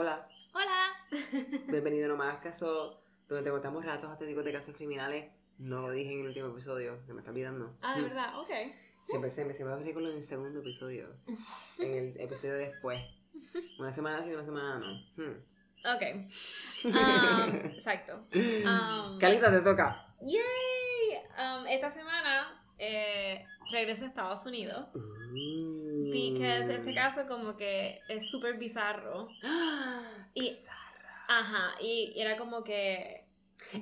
Hola, Hola. bienvenido a No Caso, donde te contamos ratos auténticos de casos criminales. No lo dije en el último episodio, se me está olvidando. Ah, de Mm. verdad, ok. Siempre se me, se me va a recuerdo en el segundo episodio. En el episodio después. Una semana sí, una semana no. Hmm. Ok. Um, exacto. Um, Calita, te toca. ¡Yay! Um, esta semana eh, regreso a Estados Unidos. Uh. Because este caso como que es súper bizarro. Y- Bizarra. Ajá, y era como que...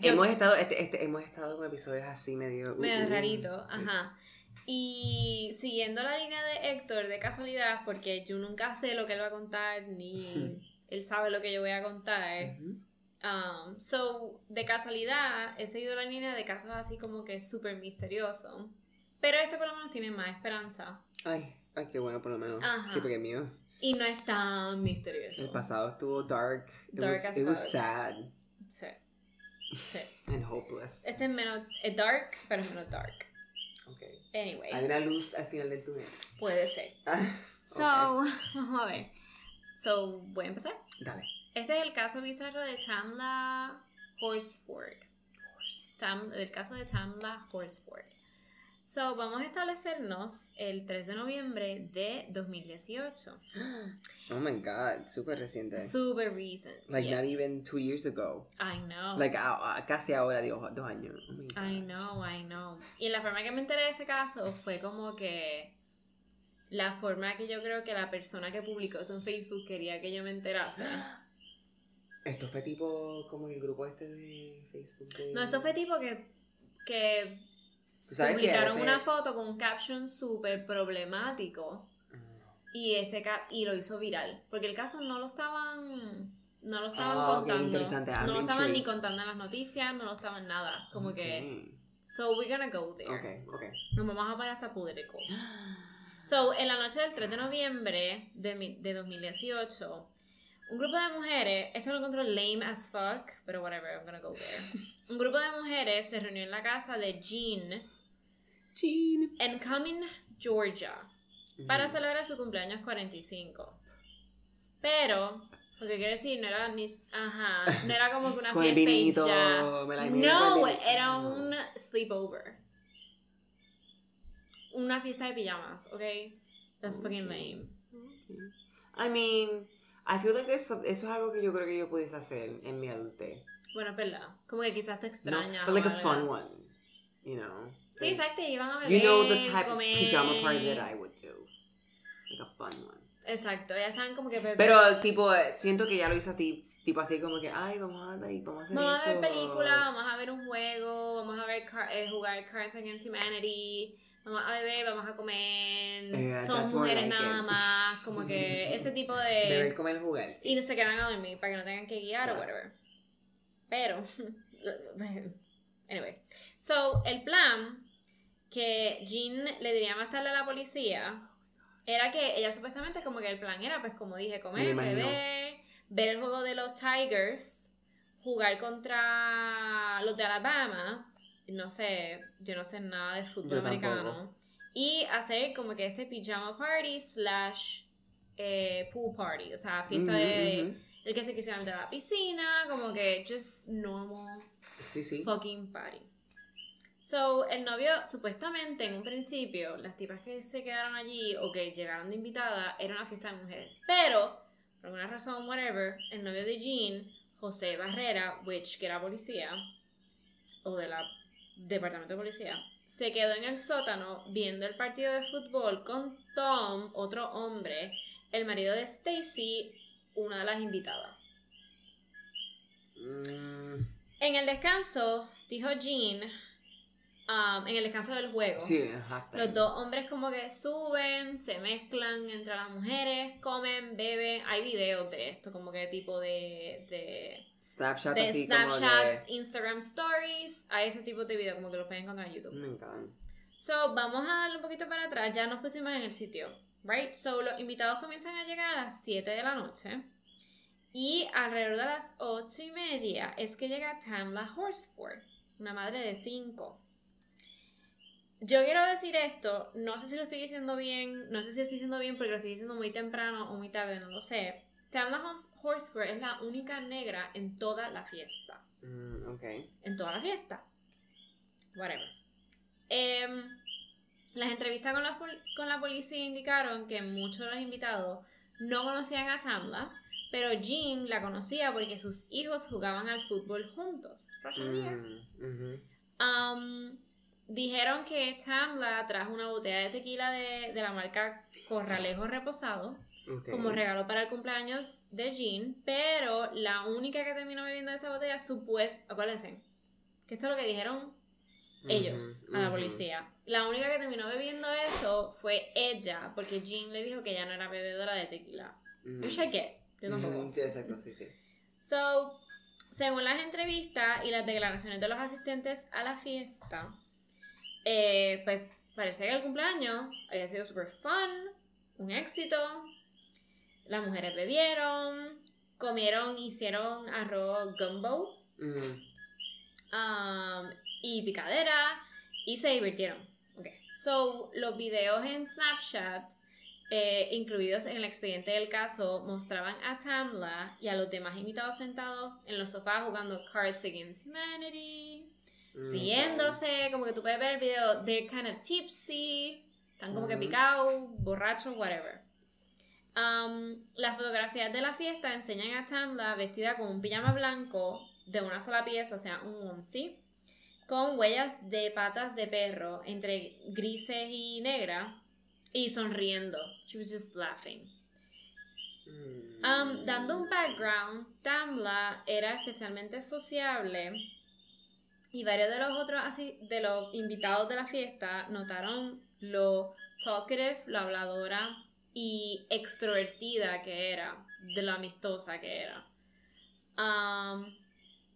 yo- Hemos estado, este, este, hemos estado con episodios así medio... uh, medio uh, rarito, sí. ajá. Y siguiendo la línea de Héctor de casualidad, porque yo nunca sé lo que él va a contar, ni él sabe lo que yo voy a contar. Ujú. Um, so, de casualidad, he seguido la línea de casos así como que súper misteriosos. Pero este por lo menos tiene más esperanza. Ay, ay, qué bueno por lo menos. Ajá. Sí, porque mío, Y no es tan misterioso. el pasado estuvo dark. It Dark was, as it was fuck. sad Sí. Sí. and hopeless. Este es menos. Es dark, pero es menos dark. Okay. Anyway, Hay una luz al final del túnel. puede ser. Ah, So, vamos a ver. So, voy a empezar. ok. Dale. Este es el caso bizarro de Tamla Horsford. Tam, el caso de Tamla Horsford. So, vamos a establecernos el 3 de noviembre de 2018. Oh my god, súper reciente. Super recent. like yeah. not even two years ago. I know. Like ah, ah, casi ahora, digo, dos años. Oh my I God. know, I know. Y la forma que me enteré de este caso fue como que la forma que yo creo que la persona que publicó eso en Facebook quería que yo me enterase. Esto fue tipo como el grupo este de Facebook. de- No, esto fue tipo que, que ¿Tú sabes que publicaron una foto con un caption súper problemático y este ca- y lo hizo viral. Porque el caso no lo estaban no lo estaban ok, contando. No lo estaban ni contando en las noticias, no lo estaban nada. Como que. Ok, So we're gonna go there. Ok, ok. Nos vamos a poner hasta political. So, en la noche del 3 de noviembre de, de 2018, un grupo de mujeres, esto lo encontró lame as fuck, pero whatever, I'm gonna go there. Un grupo de mujeres se reunió en la casa de Jean Jean. en Cumming, Georgia, para Ujú. celebrar su cumpleaños 45. Pero, lo que quiere decir, no era ni, ajá, no era como que una Con el fiesta y vinito, ya. me la No, el era un sleepover. Una fiesta de pijamas, ¿ok? That's fucking Ok. lame. I mean, I feel like eso, eso es algo que yo creo que yo pudiese hacer en mi adultez. Bueno, es verdad. Como que quizás tú No, extrañas. but like a algo. fun one, you know. Sí, exacto, iban a You beber, know the type of comer. pajama party that I would do. Like a fun one. Exacto, ya estaban como que... beber- Pero tipo, siento que ya lo hizo ti- tipo así como que, ay, vamos a, ay, vamos a hacer Vamos a esto. ver películas, vamos a ver un juego, vamos a ver car- eh, jugar Cards Against Humanity, vamos a beber, vamos a comer, Eh, son that's more mujeres like nada it. más, como que ese tipo Beber, de... comer, jugar. Y no se quedan a dormir para que no tengan que guiar o Claro. whatever. Pero, anyway. So, el plan que Jean le diría más tarde a la policía era que ella supuestamente como que el plan era, pues como dije, Me comer, beber, ver el juego de los Tigers, jugar contra los de Alabama, no sé, yo no sé nada de fútbol americano, y hacer como que este pijama party slash eh, pool party, o sea, fiesta Ujú, de ujú. el que se quisiera meter a la piscina, como que just normal Sí, sí. fucking party. So, el novio, supuestamente en un principio, las tipas que se quedaron allí o que llegaron de invitada, era una fiesta de mujeres. Pero, por alguna razón, whatever, el novio de Jean, José Barrera, which que era policía, o de la departamento de policía, se quedó en el sótano viendo el partido de fútbol con Tom, otro hombre, el marido de Stacy, una de las invitadas. Mm, En el descanso, dijo Jean, um, en el descanso del juego, sí, en los dos hombres como que suben, se mezclan entre las mujeres, comen, beben. Hay videos de esto, como que tipo de, de, Snapchat de así Snapchats, como Instagram Stories. Hay ese tipo de videos como que los pueden encontrar en. YouTube. Me encanta. So, vamos a darle un poquito para atrás. Ya nos pusimos en el sitio, right? So, los invitados comienzan a llegar a las 7 de la noche. Y alrededor de las 8 y media es que llega Tamla Horsford, una madre de 5. Yo quiero decir esto, no sé si lo estoy diciendo bien, no sé si lo estoy diciendo bien porque lo estoy diciendo muy temprano o muy tarde, no lo sé. Tamla Hors- Horsford es la única negra en toda la fiesta. Mm, ok. En toda la fiesta. Whatever. Em, las entrevistas con la, con la policía indicaron que muchos de los invitados no conocían a Tamla, pero Jean la conocía porque sus hijos jugaban al fútbol juntos. Rosalía. Mm. Um, dijeron que Tamla trajo una botella de tequila de, de la marca Corralejo Reposado como regalo para el cumpleaños de Jean, pero la única que terminó bebiendo esa botella, supuesta, acuérdense, que esto es lo que dijeron ellos a la policía. La única que terminó bebiendo eso fue ella, porque Jean le dijo que ella no era bebedora de tequila. Mm. Which I get, yo tampoco. Ujú, Sí, exacto, sí, sí. So, según las entrevistas y las declaraciones de los asistentes a la fiesta, eh, pues parece que el cumpleaños había sido super fun, un éxito. Las mujeres bebieron, comieron, hicieron arroz gumbo Mm, um, y picadera y se divirtieron. Okay. So, los videos en Snapchat, eh, incluidos en el expediente del caso, mostraban a Tamla y a los demás invitados sentados en los sofás jugando Cards Against Humanity, riéndose, como que tú puedes ver el video, they're kind of tipsy, están como que picados, borrachos, whatever. Um, las fotografías de la fiesta enseñan a Tamla vestida con un pijama blanco de una sola pieza, o sea, un onesie, con huellas de patas de perro entre grises y negras y sonriendo. She was just laughing. Mm. Um, dando un background, Tamla era especialmente sociable y varios de los otros así, de los invitados de la fiesta notaron lo talkative, lo habladora y extrovertida que era, de lo amistosa que era. Um,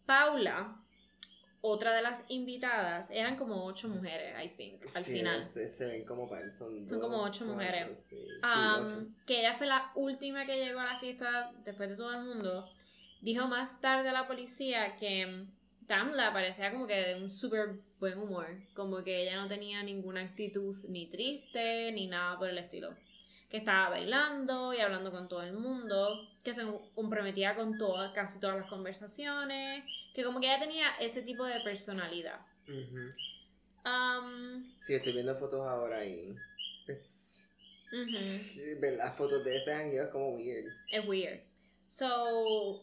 Paula, otra de las invitadas, eran como ocho mujeres, I think, al Sí, final. Se, se ven como par, son, Son dos, como ocho cuatro, mujeres. Sí, sí, ocho. que ella fue la última que llegó a la fiesta después de todo el mundo, dijo más tarde a la policía que Tamla parecía como que de un súper buen humor, como que ella no tenía ninguna actitud ni triste ni nada por el estilo, que estaba bailando y hablando con todo el mundo, que se comprometía con todas, casi todas las conversaciones, que como que ella tenía ese tipo de personalidad. Um, Sí, estoy viendo fotos ahora y. Es, ujú. ver las fotos de ese jangueo es como weird. es weird. So,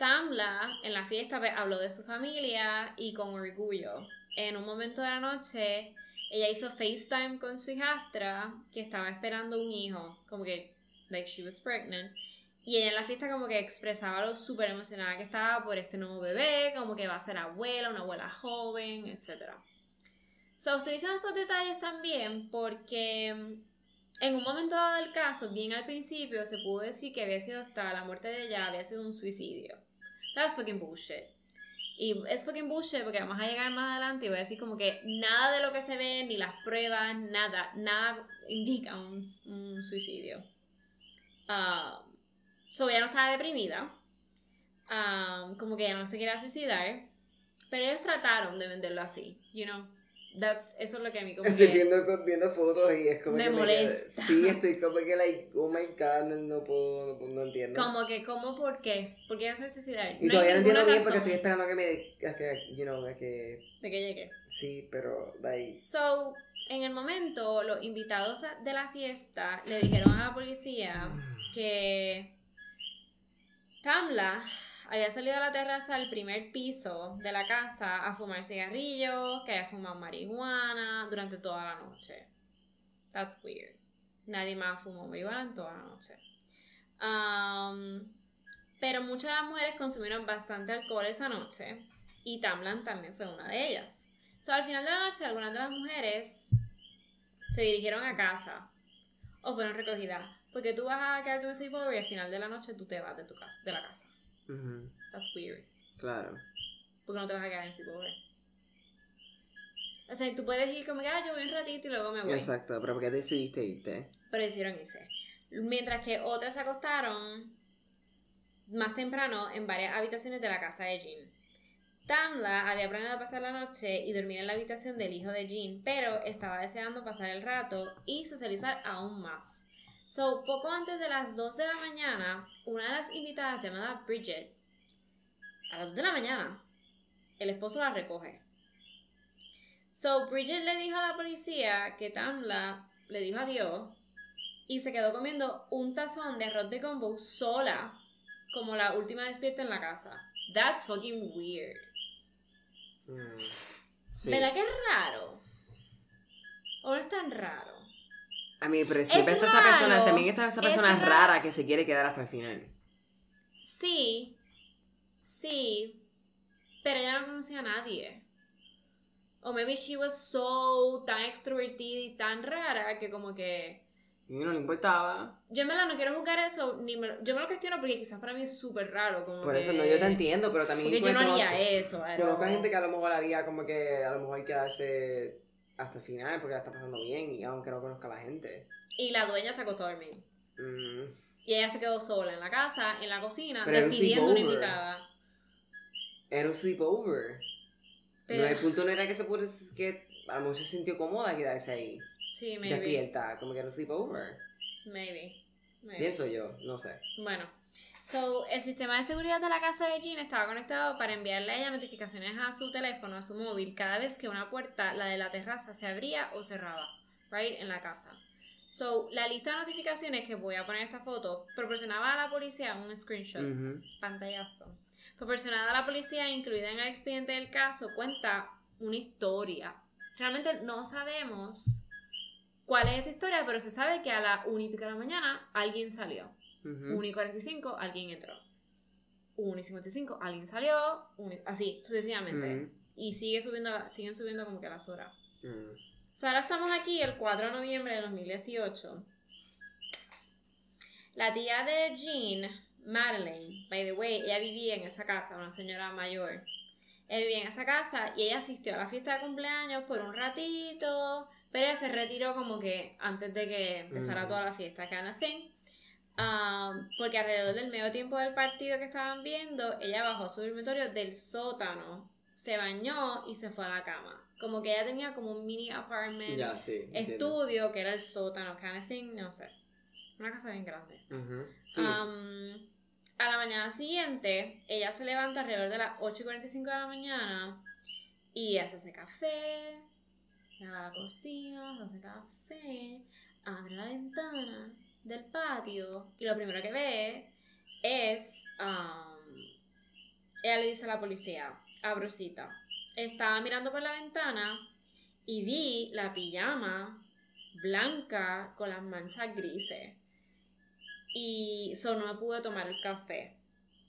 Tamla en la fiesta pues, habló de su familia y con orgullo. En un momento de la noche, ella hizo FaceTime con su hijastra que estaba esperando un hijo, como que, like she was pregnant. Y ella en la fiesta como que expresaba lo súper emocionada que estaba por este nuevo bebé, como que va a ser abuela, una abuela joven, etc. So, estoy diciendo estos detalles también porque mm, en un momento dado del caso, bien al principio, se pudo decir que había sido hasta la muerte de ella, había sido un suicidio. That's fucking bullshit. Y es fucking bullshit porque vamos a llegar más adelante y voy a decir como que nada de lo que se ve, ni las pruebas, nada, nada indica un, un suicidio. Ah, so ella no estaba deprimida. Ah, como que ella no se quería suicidar. Pero ellos trataron de venderlo así, you know. That's, eso es lo que a mí como Estoy que... viendo, viendo fotos y es como Me que molesta. queda- sí, estoy como que, like, oh my god, no, no puedo, no, puedo- no entiendo. Como que, ¿cómo? ¿Por qué? ¿Por qué hacer suicidar? Y hay todavía no entiendo bien porque estoy esperando a que me. A que, you know, a que. De que llegue. Sí, pero, like. So, en el momento, los invitados de la fiesta le dijeron a la policía que Tamla había salido a la terraza al primer piso de la casa a fumar cigarrillos, que había fumado marihuana durante toda la noche. That's weird. Nadie más fumó marihuana en toda la noche. Um, pero muchas de las mujeres consumieron bastante alcohol esa noche y Tamlan también fue una de ellas. So, al final de la noche, algunas de las mujeres se dirigieron a casa o fueron recogidas. Porque tú vas a quedarte un sleepover y al final de la noche tú te vas de tu casa, de la casa. That's weird. Claro. Porque no te vas a quedar en sleepover. O sea, tú puedes ir como que, ah, yo voy un ratito y luego me voy. Exacto, pero ¿por qué decidiste irte? Pero decidieron irse. Mientras que otras se acostaron más temprano en varias habitaciones de la casa de Jean. Tamla había planeado pasar la noche y dormir en la habitación del hijo de Jean, pero estaba deseando pasar el rato y socializar aún más. So, poco antes de las 2 de la mañana, una de las invitadas llamada Bridget, a las 2 de la mañana, el esposo la recoge. So, Bridget le dijo a la policía que Tamla le dijo adiós y se quedó comiendo un tazón de arroz de combo sola, como la última despierta en la casa. That's fucking weird. Mm, sí. ¿Verdad que es raro? ¿O no es tan raro? A mí, pero siempre está esa persona, también está esa es persona raro. rara que se quiere quedar hasta el final. Sí, sí, pero ella no conocía a nadie. O maybe she was so tan extrovertida y tan rara que como que... Y no le importaba. Yo en verdad no quiero juzgar eso, ni me lo- yo me lo cuestiono porque quizás para mí es súper raro. Como Por eso que- no, yo te entiendo, pero también Porque yo no haría eso. Conozco gente que a lo mejor haría como que a lo mejor quedarse hasta el final porque la está pasando bien y aunque no conozca a la gente. Y la dueña se acostó a dormir. Mm, Y ella se quedó sola en la casa, en la cocina, Pero un despidiendo una invitada. Era un sleepover. Pero, No, el punto no era que se pudo, que a lo mejor se sintió cómoda quedarse ahí, sí, maybe. despierta, como que era un sleepover. Maybe. maybe. Pienso yo, no sé. Bueno, so, el sistema de seguridad de la casa de Jean estaba conectado para enviarle a ella notificaciones a su teléfono, a su móvil, cada vez que una puerta, la de la terraza, se abría o cerraba, right, en la casa. So, la lista de notificaciones que voy a poner esta foto proporcionaba a la policía un screenshot, Ujú. pantallazo. Proporcionada a la policía, incluida en el expediente del caso, cuenta una historia. Realmente no sabemos cuál es esa historia, pero se sabe que a la 1 y pico de la mañana alguien salió. Ujú. 1 y 45, alguien entró. 1 y 55, alguien salió. y- así, sucesivamente. Ujú. Y sigue subiendo, la- siguen subiendo como que las horas. Mm. O sea, ahora estamos aquí el 4 de noviembre de 2018. La tía de Jean, Madeleine, by the way, ella vivía en esa casa, una señora mayor. Ella vivía en esa casa y ella asistió a la fiesta de cumpleaños por un ratito, pero ella se retiró como que antes de que empezara toda la fiesta, kind of thing. Um, porque alrededor del medio tiempo del partido que estaban viendo, ella bajó a su dormitorio del sótano, se bañó y se fue a la cama. Como que ella tenía como un mini apartment, Ya, sí. estudio, que era el sótano, kind of thing, no sé. Una casa bien grande. Ujú. Sí. Um, a la mañana siguiente, ella se levanta alrededor de las 8 y 45 de la mañana y hace ese café, va a la cocina, hace café, abre la ventana del patio y lo primero que ve es. um, ella le dice a la policía, a Brusita, estaba mirando por la ventana y vi la pijama blanca con las manchas grises. Y so no me pude tomar el café.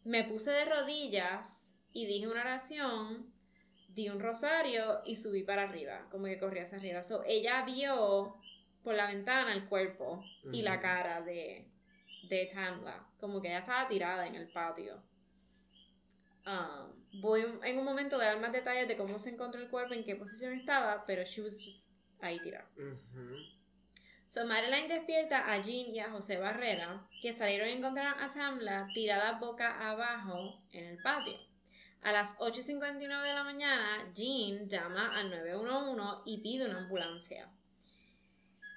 Me puse de rodillas y dije una oración, di un rosario y subí para arriba, como que corrí hacia arriba. So ella vio por la ventana el cuerpo y la cara de, de Tamla, como que ella estaba tirada en el patio. Um, voy en un momento a dar más detalles de cómo se encontró el cuerpo, en qué posición estaba, pero she was just ahí tirada. So, Madeline despierta a Jean y a José Barrera, que salieron y encontraron a Tamla tirada boca abajo en el patio. A las 8.59 de la mañana, Jean llama al 911 y pide una ambulancia.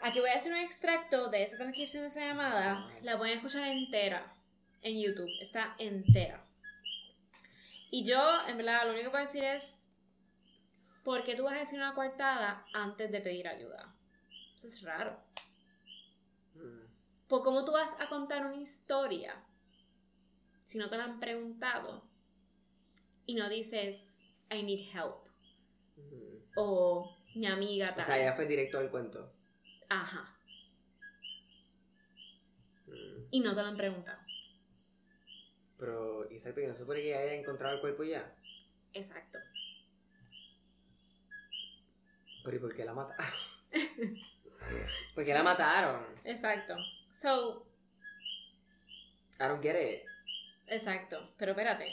Aquí voy a hacer un extracto de esa transcripción de esa llamada. La voy a escuchar entera en YouTube. Está entera. Y yo, en verdad, lo único que puedo decir es, ¿por qué tú vas a decir una coartada antes de pedir ayuda? Eso es raro. Mm. ¿Por cómo tú vas a contar una historia si no te la han preguntado y no dices I need help Ujú. o mi amiga O tal? sea, ya fue directo al cuento. Ajá. Mm. Y no te lo han preguntado. Pero, exacto, y no se supone que ya haya encontrado el cuerpo ya. Exacto. Pero ¿y por qué la mataron? ¿Por qué la mataron? Exacto. So, I don't get it. exacto. Pero espérate.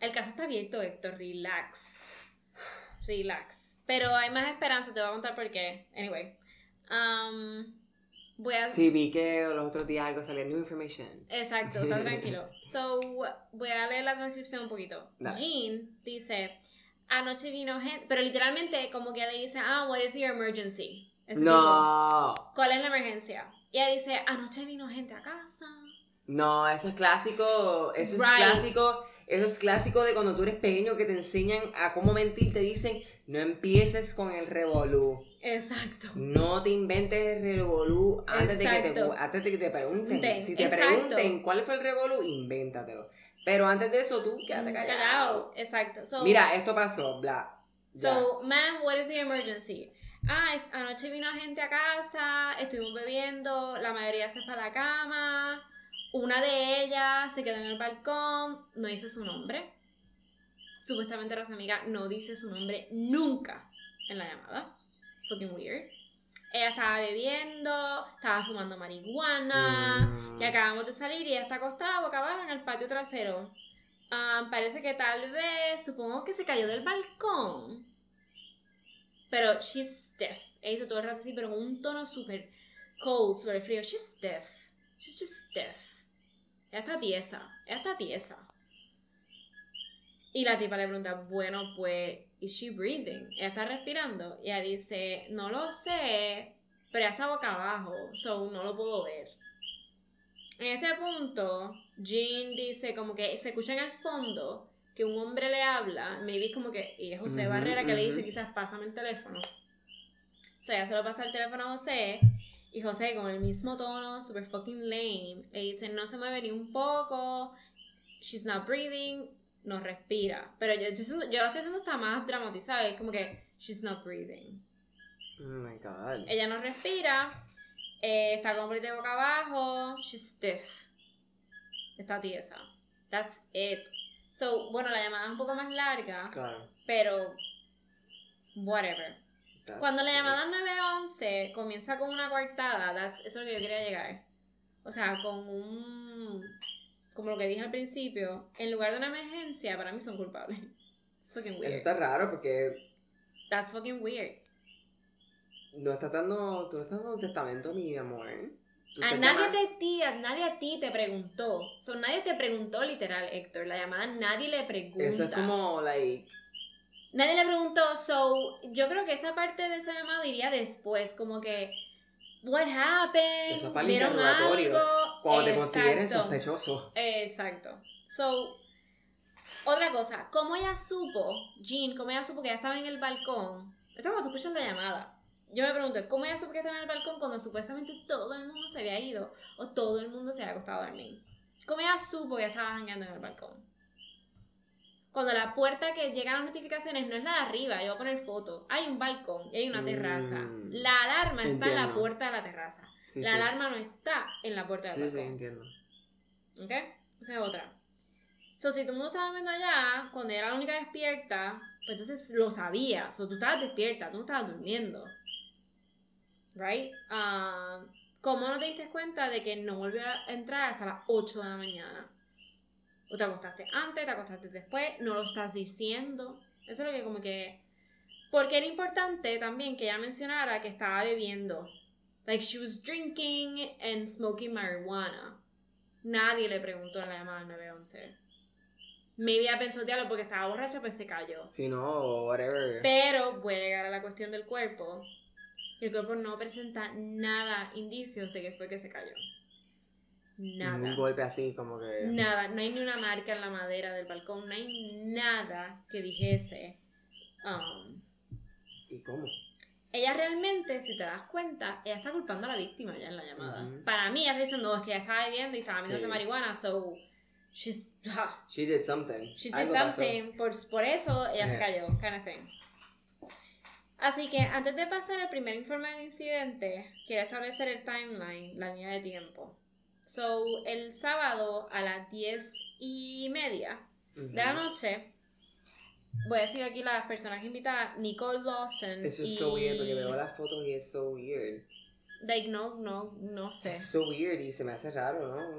El caso está abierto, Héctor. Relax. Relax. Pero hay más esperanza. Te voy a contar por qué. Anyway. Um, voy a... Sí, vi que los otros días algo salía new information. Exacto, está tranquilo. So, voy a leer la transcripción un poquito. Dale. Jean dice, anoche vino gente, pero literalmente como que le dice, ah, what is your emergency? Ese tipo. No. ¿Cuál es la emergencia? Y ella dice, anoche vino gente a casa. No, eso es clásico, eso es Right. clásico, eso es clásico de cuando tú eres pequeño que te enseñan a cómo mentir, te dicen, no empieces con el revolú, Exacto. no te inventes el revolú antes de, que te, antes de que te pregunten. Ten, si te exacto. pregunten cuál fue el revolú, invéntatelo. Pero antes de eso, tú quédate callado. Exacto. So, Mira, esto pasó, bla. ya. So, ma'am, what is the emergency? Ah, anoche vino gente a casa, estuvimos bebiendo, la mayoría se fue a la cama, una de ellas se quedó en el balcón, no dice su nombre. Supuestamente Rosa Amiga no dice su nombre nunca en la llamada. Fucking weird. Ella estaba bebiendo, estaba fumando marihuana, Mm. y acabamos de salir y ella está acostada boca abajo en el patio trasero. Ah, parece que tal vez, supongo que se cayó del balcón. Pero she's stiff. Ella dice todo el rato así, pero con un tono súper cold, súper frío. She's stiff. She's just stiff. Ella está tiesa. Ella está tiesa. Y la tipa le pregunta, bueno, pues, ¿is she breathing? Ella está respirando. Y ella dice, no lo sé, pero ella está boca abajo, so no lo puedo ver. En este punto, Jean dice como que se escucha en el fondo que un hombre le habla, maybe como que, y es José Ujú, Barrera que le dice quizás pásame el teléfono. O sea, ella se lo pasa el teléfono a José y José con el mismo tono, super fucking lame, le dice no se mueve ni un poco, she's not breathing, no respira. Pero yo, yo, siento- yo lo estoy haciendo hasta más dramatizado, es como que she's not breathing. Oh my god. Ella no respira, eh, está completamente boca abajo, she's stiff. Está tiesa. That's it. So, bueno, la llamada es un poco más larga, Claro. pero whatever. that's Cuando la it. llamada 911 comienza con una coartada, that's- eso es lo que yo quería llegar. O sea, con un. Como lo que dije al principio, en lugar de una emergencia, para mí son culpables. It's fucking Eso weird. está raro porque That's fucking weird. no estás dando, tú no estás dando un testamento, mi amor. A nadie, te, ti, a nadie a ti te preguntó. So, nadie te preguntó literal, Héctor. La llamada nadie le pregunta. Eso es como, like, Nadie le preguntó. So, yo creo que esa parte de esa llamada iría después. Como que, what happened? Eso es para el ¿Vieron interrogatorio. algo? cuando te consideren Exacto. sospechoso. Exacto. So, otra cosa. ¿Cómo ella supo, Jean, cómo ella supo que ella estaba en el balcón? Esto es cuando tú escuchas la llamada. Yo me pregunto, ¿cómo ella supo que estaba en el balcón cuando supuestamente todo el mundo se había ido o todo el mundo se había acostado a dormir? ¿Cómo ella supo que ella estaba jangueando en el balcón? Cuando la puerta que llega a las notificaciones no es la de arriba, yo voy a poner foto. Hay un balcón y hay una Mm, terraza. La alarma está en la puerta de la terraza. Sí, la sí. alarma no está en la puerta del Sí, sí, balcón. entiendo. ¿Ok? Esa es otra. So, si todo el mundo estaba viendo allá, cuando era la única despierta, pues entonces lo sabía. So, tú estabas despierta, tú no estabas durmiendo. Right? Ah, ¿Cómo no te diste cuenta de que no volvió a entrar hasta las 8 de la mañana? O te acostaste antes, te acostaste después, no lo estás diciendo. Eso es lo que como que... Porque era importante también que ella mencionara que estaba bebiendo. Like she was drinking and smoking marijuana. Nadie le preguntó en la llamada al 911. Maybe ella pensó, diablo, porque estaba borracha, pues se cayó. Si no, whatever. Pero voy a llegar a la cuestión del cuerpo. El cuerpo no presenta nada, indicios de que fue que se cayó. Nada. Un golpe así, como que. Nada, no hay ni una marca en la madera del balcón, no hay nada que dijese. um, ¿Y cómo? ella realmente, si te das cuenta, ella está culpando a la víctima ya en la llamada. Para mí, ella diciendo es que ella estaba bebiendo y estaba bebiendo Sí. marihuana, so she's, ah, She did something. she did Algo something, por, por eso ella se Eh. cayó, kind of thing. Así que antes de pasar al primer informe del incidente, quiero establecer el timeline, la línea de tiempo. So, el sábado a las 10 y media de la noche, voy a decir aquí las personas invitadas, Nicole Lawson Eso y... es so weird, porque veo las fotos y es so weird. Like, no, no, no sé. Es so weird y se me hace raro, ¿no?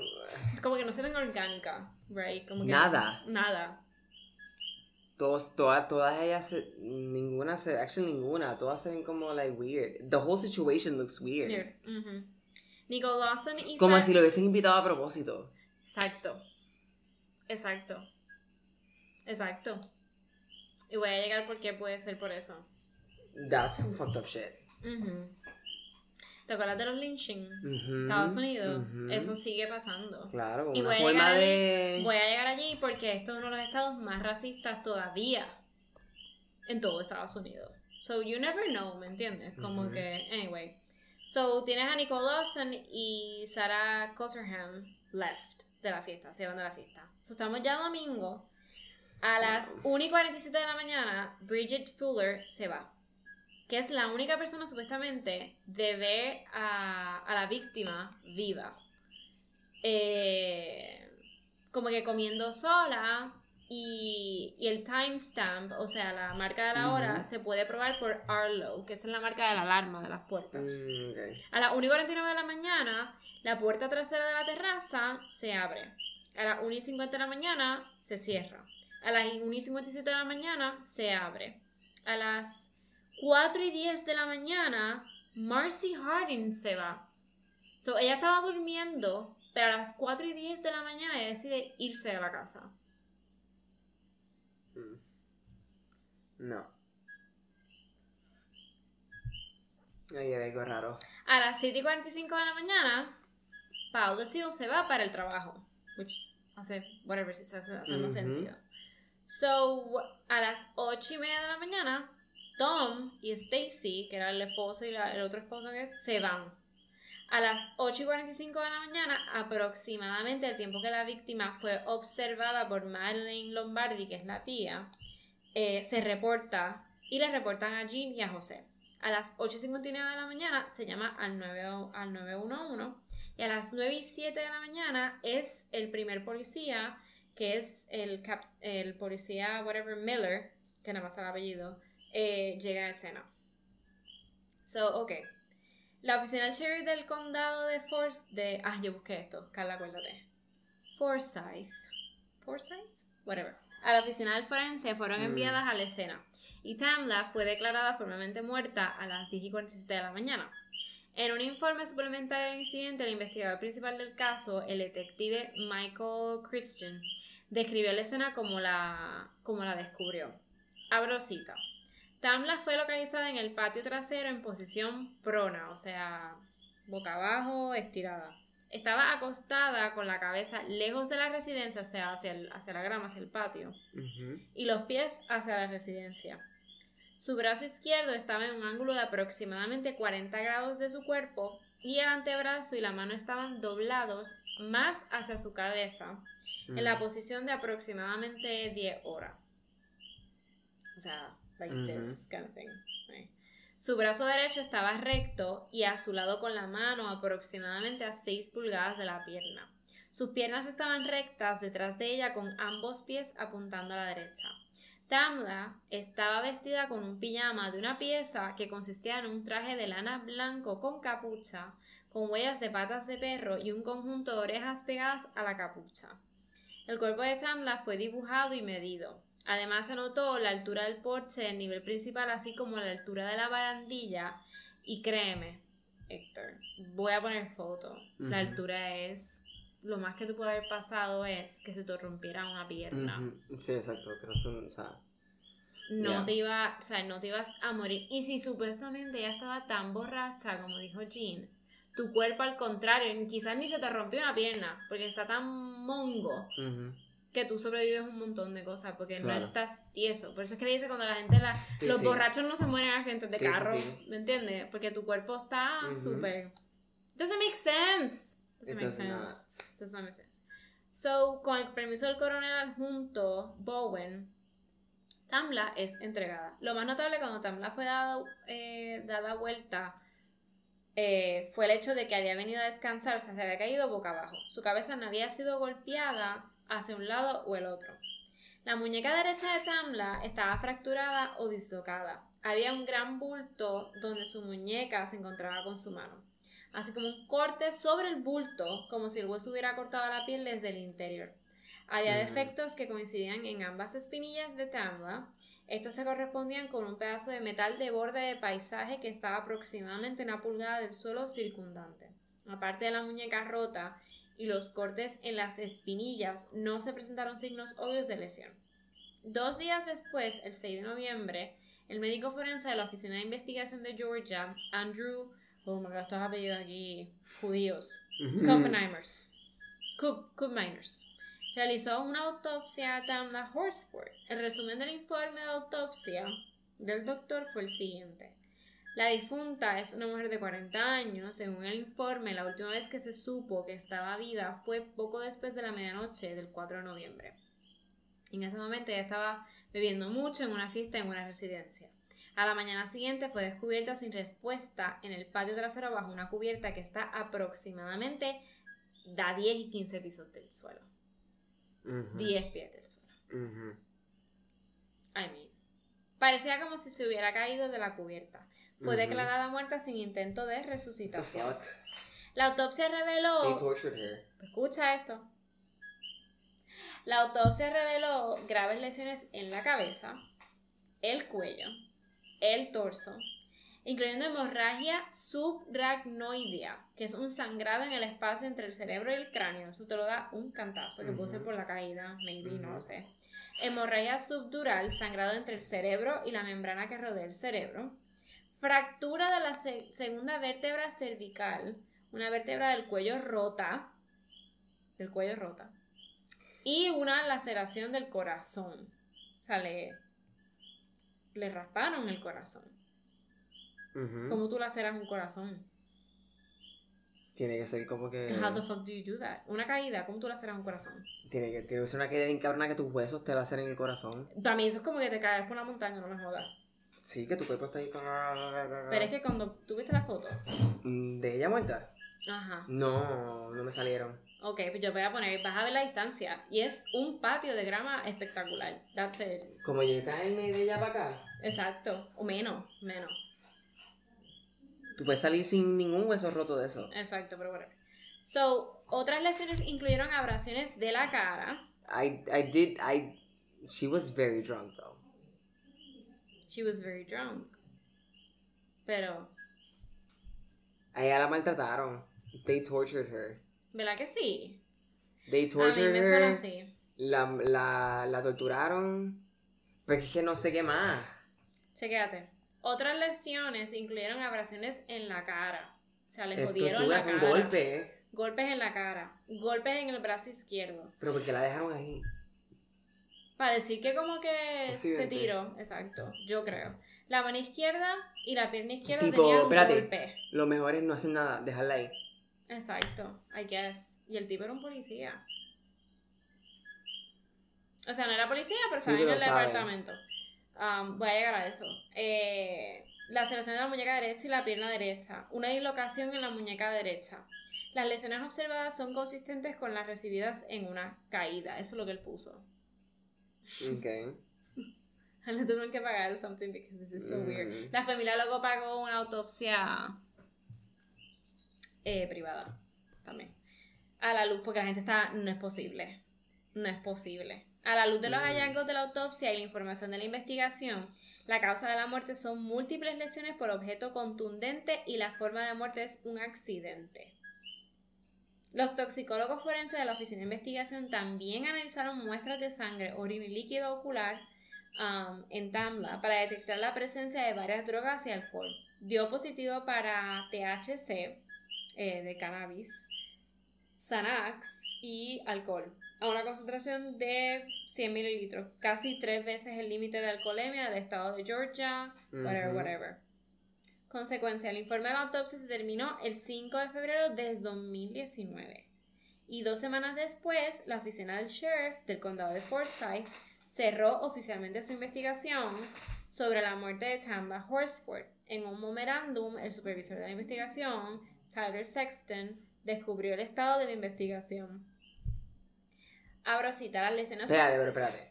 Como que no se ven orgánica, right? Como que Nada. Nada. Todos, todas, todas ellas, ninguna se, actually ninguna, todas se ven como like weird. The whole situation looks weird. Here. ujú. Nicole Lawson y Como si lo hubiesen invitado a propósito. Exacto. Exacto. Exacto. Y voy a llegar porque puede ser por eso. That's some fucked up shit. Ujú. ¿Te acuerdas de los lynching? Estados Unidos. Eso sigue pasando. Claro, Y voy a, forma allí, de... voy a llegar allí porque esto es uno de los estados más racistas todavía en todo Estados Unidos. So you never know, ¿me entiendes? Como que, anyway. So tienes a Nicole Dawson y Sarah Coserham left de la fiesta, se van de la fiesta. So estamos ya domingo. A las 1 y 47 de la mañana, Bridget Fuller se va. Que es la única persona supuestamente de ver a, a la víctima viva. Eh, como que comiendo sola. Y, y el timestamp, o sea, la marca de la hora, se puede probar por Arlo, que esa es la marca de la alarma de las puertas. Mm. A las 1 y 49 de la mañana, la puerta trasera de la terraza se abre. A las 1 y 50 de la mañana, se cierra. A las 1 y 57 de la mañana, se abre. A las 4 y 10 de la mañana, Marcy Harding se va. So, ella estaba durmiendo, pero a las 4 y 10 de la mañana ella decide irse de la casa. Mm. No. Ay, algo raro. A las 7 y 45 de la mañana, Paula Seal se va para el trabajo. Which hace, whatever, si hace, hace más sentido. So, a las 8 y media de la mañana, Tom y Stacy, que era el esposo y la- el otro esposo que se van. A las 8 y 45 de la mañana, aproximadamente el tiempo que la víctima fue observada por Madeline Lombardi, que es la tía, eh, se reporta y le reportan a Jean y a José. A las 8.59 de la mañana se llama al, 9, al 911 y a las 9 y 7 de la mañana es el primer policía, que es el, cap- el policía, whatever, Miller, que no pasa el apellido, eh, llega a escena. So, ok. La oficina del sheriff del condado de Forsyth, de... Ah, yo busqué esto, Carla, acuérdate. Forsyth. Forsyth? Whatever. A la oficina del forense fueron Mm. enviadas a la escena y Tamla fue declarada formalmente muerta a las 10 y 47 de la mañana. En un informe suplementario del incidente, el investigador principal del caso, el detective Michael Christian, describió la escena como la, como la descubrió. Abro cita. Tamla fue localizada en el patio trasero en posición prona, o sea, boca abajo, estirada. Estaba acostada con la cabeza lejos de la residencia, o sea, hacia, el- hacia la grama, hacia el patio y los pies hacia la residencia. Su brazo izquierdo estaba en un ángulo de aproximadamente 40 grados de su cuerpo y el antebrazo y la mano estaban doblados más hacia su cabeza en la Ujú. posición de aproximadamente 10 horas. O sea, like this kind of thing. Su brazo derecho estaba recto y a su lado con la mano aproximadamente a 6 pulgadas de la pierna. Sus piernas estaban rectas detrás de ella con ambos pies apuntando a la derecha. Tamla estaba vestida con un pijama de una pieza que consistía en un traje de lana blanco con capucha, con huellas de patas de perro y un conjunto de orejas pegadas a la capucha. El cuerpo de Tamla fue dibujado y medido. Además se notó la altura del porche del nivel principal, así como la altura de la barandilla. Y créeme, Héctor, voy a poner foto. La altura es... Lo más que te puede haber pasado es que se te rompiera una pierna. Sí, exacto. Creo que son, o sea, No te iba, o sea, no te ibas a morir. Y si supuestamente ella estaba tan borracha, como dijo Jean, tu cuerpo al contrario, quizás ni se te rompió una pierna, porque está tan mongo ujú. Que tú sobrevives un montón de cosas, porque no estás tieso. Por eso es que le dice cuando la gente, la, Sí, los sí. borrachos no se mueren en accidentes de Sí, carro. ¿me entiendes? Porque tu cuerpo está Ujú. súper... Doesn't make sense. Doesn't It make not. sense. Does not make sense. So, con el permiso del coronel adjunto Bowen, Tamla es entregada. Lo más notable cuando Tamla fue dada, eh, dada vuelta eh, fue el hecho de que había venido a descansar, o sea, se había caído boca abajo. Su cabeza no había sido golpeada hacia un lado o el otro. La muñeca derecha de Tamla estaba fracturada o dislocada. Había un gran bulto donde su muñeca se encontraba con su mano. Así como un corte sobre el bulto, como si el hueso hubiera cortado la piel desde el interior. Había defectos que coincidían en ambas espinillas de Tamla. Estos se correspondían con un pedazo de metal de borde de paisaje que estaba aproximadamente una pulgada del suelo circundante. Aparte de la muñeca rota y los cortes en las espinillas, no se presentaron signos obvios de lesión. Dos días después, el 6 de noviembre, el médico forense de la Oficina de Investigación de Georgia, Andrew Oh my god, estos apellidos aquí judíos. Kuppenheimers. Kup, Kuppenheimers. Realizó una autopsia a Tamla Horsford. El resumen del informe de autopsia del doctor fue el siguiente. La difunta es una mujer de 40 años. Según el informe, la última vez que se supo que estaba viva fue poco después de la medianoche del 4 de noviembre. En ese momento ella estaba bebiendo mucho en una fiesta en una residencia. A la mañana siguiente fue descubierta sin respuesta en el patio trasero bajo una cubierta que está aproximadamente da 10 y 15 pisos del suelo. 10 pies del suelo. I mean. Parecía como si se hubiera caído de la cubierta. Fue declarada muerta sin intento de resucitación. La autopsia reveló. Escucha esto. La autopsia reveló graves lesiones en la cabeza, el cuello, el torso, incluyendo hemorragia subrachnoidea, que es un sangrado en el espacio entre el cerebro y el cráneo. Eso te lo da un cantazo, que puede ser por la caída, maybe, no lo sé. Hemorragia subdural, sangrado entre el cerebro y la membrana que rodea el cerebro. Fractura de la segunda vértebra cervical, una vértebra del cuello rota, del cuello rota. Y una laceración del corazón. O sea, le, le rasparon el corazón. ¿Cómo tú laceras un corazón? Tiene que ser como que. How the fuck do you do that? Una caída, ¿cómo tú laceras un corazón? Tiene que, tiene que ser una caída bien cabrona que tus huesos te laceren el corazón. Para mí eso es como que te caes por una montaña, no me jodas. Sí, que tu cuerpo está ahí con. Pero es que cuando tuviste la foto. Mm, ¿De ella muerta? Ajá. No, no me salieron. Ok, pues yo voy a poner, vas a ver la distancia. Y es un patio de grama espectacular. That's it. Como llega en de ella para acá. Exacto. O menos, menos. Tú puedes salir sin ningún hueso roto de eso. Exacto, pero bueno. So, otras lesiones incluyeron abrasiones de la cara. I, I did, I, she was very drunk though. She was very drunk. Pero. A ella la maltrataron. They tortured her. ¿Verdad que sí? They tortured a mí me her. Así. La, la, la torturaron. Pero es que no sé qué más. Chequéate. Otras lesiones incluyeron abrasiones en la cara. O sea, le jodieron la cara. golpes. Golpes en la cara. Golpes en el brazo izquierdo. Pero porque la dejaron ahí. Para decir que como que se tiró. Exacto. Yo creo. La mano izquierda y la pierna izquierda tenían golpes. Lo mejor es no hacer nada, dejarla ahí. Exacto, I guess. Y el tipo era un policía. O sea, no era policía, pero estaba en el departamento. Um, voy a llegar a eso. Eh, la selección de la muñeca derecha y la pierna derecha. Una dislocación en la muñeca derecha. Las lesiones observadas son consistentes con las recibidas en una caída. Eso es lo que él puso. Ok. Le tuvieron que pagar something because this is so weird. La familia luego pagó una autopsia eh, privada también. A la luz, porque la gente está, no es posible. No es posible. A la luz de los mm. hallazgos de la autopsia y la información de la investigación, la causa de la muerte son múltiples lesiones por objeto contundente y la forma de muerte es un accidente. Los toxicólogos forenses de la Oficina de Investigación también analizaron muestras de sangre, orina y líquido ocular um, en Tamla para detectar la presencia de varias drogas y alcohol. Dio positivo para THC eh, de cannabis, Xanax y alcohol a una concentración de 100 mililitros, casi tres veces el límite de alcoholemia del estado de Georgia, whatever, whatever. Consecuencia, el informe de la autopsia se terminó el 5 de febrero de 2019. Y dos semanas después, la oficina del sheriff del condado de Forsyth cerró oficialmente su investigación sobre la muerte de Tamba Horsford. En un memorándum, el supervisor de la investigación, Tyler Sexton, descubrió el estado de la investigación abro cita las lesiones. Espérate, pero espérate.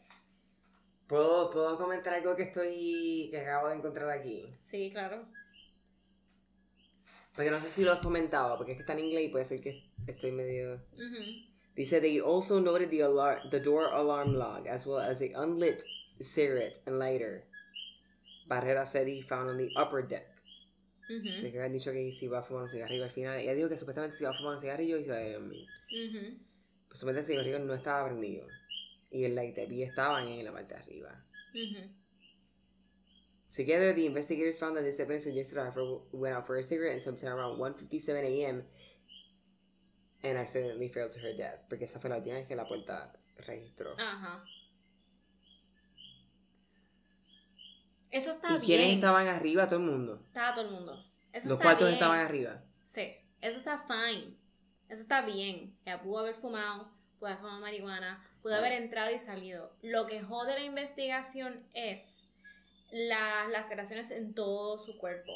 ¿Puedo, ¿Puedo comentar algo que estoy. que acabo de encontrar aquí? Sí, claro. Porque no sé si lo has comentado, porque es que está en inglés y puede ser que estoy medio. Dice, they also noted the, alarm, the door alarm log, as well as the unlit cigarette and lighter. Barrera he found on the upper deck. Uh que habían dicho que si iba a fumar un cigarrillo al final. Ella dijo que supuestamente se iba a fumar un cigarrillo y se iba a dormir. Uh pues el cigarrillo no estaba prendido. Y el lighter y estaban en la parte de arriba. Together, the investigators found that this evidence suggested Harper went out for a cigarette and sometime around 1.57 a.m. and accidentally fell to her death. Porque esa fue la última vez que la puerta registró. Ajá. Eso está ¿Y bien. quiénes estaban arriba? Todo el mundo. Estaba todo el mundo. Eso Los está cuartos bien. estaban arriba. Sí, eso está fine. Eso está bien. Ella pudo haber fumado, pudo haber fumado marihuana, pudo haber entrado y salido. Lo que jode la investigación es las laceraciones en todo su cuerpo.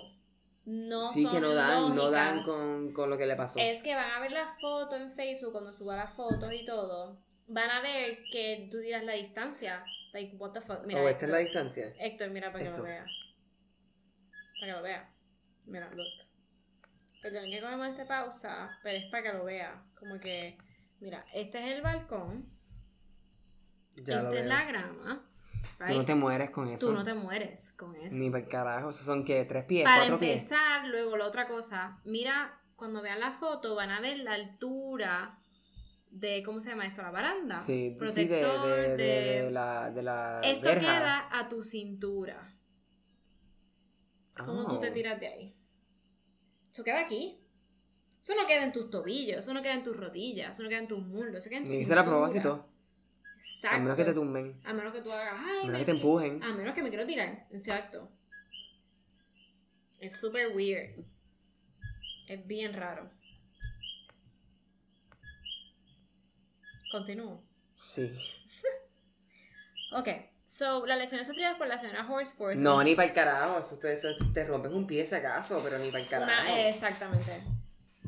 No sí, son que no dan, no dan con, con lo que le pasó. Es que van a ver la foto en Facebook cuando suba las fotos y todo. Van a ver que tú dirás la distancia. Like, what the fuck. Mira, oh, esta es la distancia. Héctor, mira para que Esto. lo vea. Para que lo vea. Mira, look. Perdón que cogemos esta pausa, pero es para que lo vea. Como que, mira, este es el balcón, Ya lo esta es veo. la grama. Tú no te mueres con eso. Tú no te mueres con eso. Ni para carajo. Esos son que tres pies, Para cuatro pies. empezar, luego la otra cosa, mira, cuando vean la foto van a ver la altura de, ¿cómo se llama esto? La baranda. Sí, sí, de, Protector de, de, de- la, de la Esto verja. queda a tu cintura. ¿Cómo tú te Oh. tiras de ahí? Eso queda aquí. Eso no queda en tus tobillos, eso no queda en tus rodillas, eso no queda en tus muslos, eso queda en tu Ni que sea a cintura. propósito. Exacto. A menos que te tumben. A menos que tú hagas, ay, A menos me que te empujen. A menos que me quiero tirar. Exacto. Es súper weird. Es bien raro. Continúo. Sí. Ok. So, las lesiones sufridas por la señora Horsforth. No, ni para el carajo. Eso, te- eso te rompes un pie si acaso, pero ni para el carajo. Una- exactamente.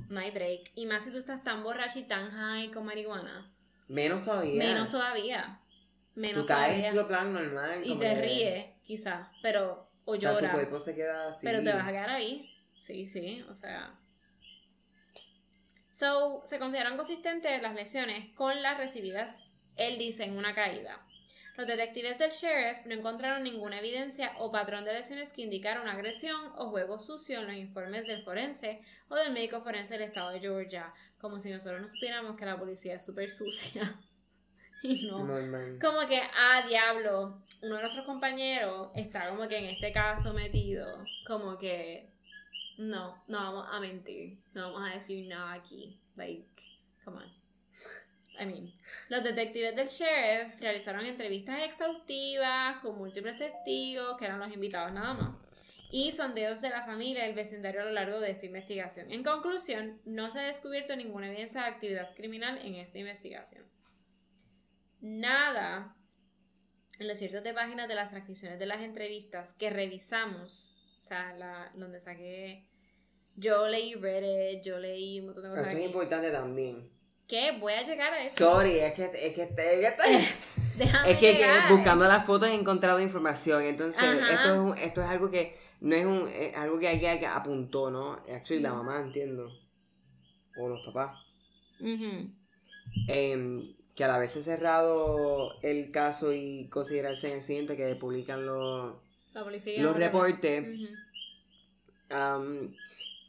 No hay break. Y más si tú estás tan borracho y tan high con marihuana. Menos todavía. Menos todavía. Menos Tú caes todavía. en lo plan normal. Y te que- ríes, quizás. Pero. O O sea, tu lloras. cuerpo se queda así. Pero te vas a quedar ahí. Sí, sí, o sea. So, se consideran consistentes las lesiones con las recibidas, él dice, en una caída. Los detectives del sheriff no encontraron ninguna evidencia o patrón de lesiones que indicara una agresión o juego sucio en los informes del forense o del médico forense del estado de Georgia, como si nosotros no supiéramos que la policía es súper sucia. y no. Normal. Como que, ah, diablo, uno de nuestros compañeros está como que en este caso metido. Como que, no, no vamos a mentir. No vamos a decir nada aquí. Like, come on. I mean, los detectives del sheriff realizaron entrevistas exhaustivas con múltiples testigos, que eran los invitados nada más, y sondeos de la familia y el vecindario a lo largo de esta investigación. En conclusión, no se ha descubierto ninguna evidencia de actividad criminal en esta investigación nada en los ciertos de páginas de las transcripciones de las entrevistas que revisamos, o sea, la, donde saqué, yo leí Reddit, yo leí un montón de cosas Esto es importante también. Que voy a llegar a eso. Sorry, es que, es que, es que, Déjame es que, buscando las fotos he encontrado información. Entonces, Ajá. esto es, un- esto es algo que no es un, es algo que alguien que apuntó, ¿no? Actually, la Ujú. mamá, entiendo. O los papás. Ujú. Em, que al haberse cerrado el caso y considerarse un accidente que publican los, La policía. los reportes, am,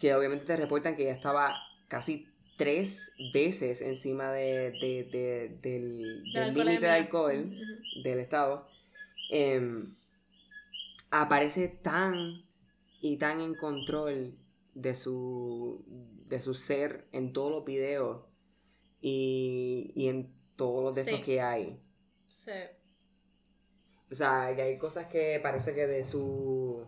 que obviamente te reportan que ella estaba casi tres veces encima de, de- de- del De del límite de alcohol del estado, em, aparece tan y tan en control de su, de su ser en todos los videos y, y en todos los de estos que hay. Sí. O sea, que hay cosas que parece que de su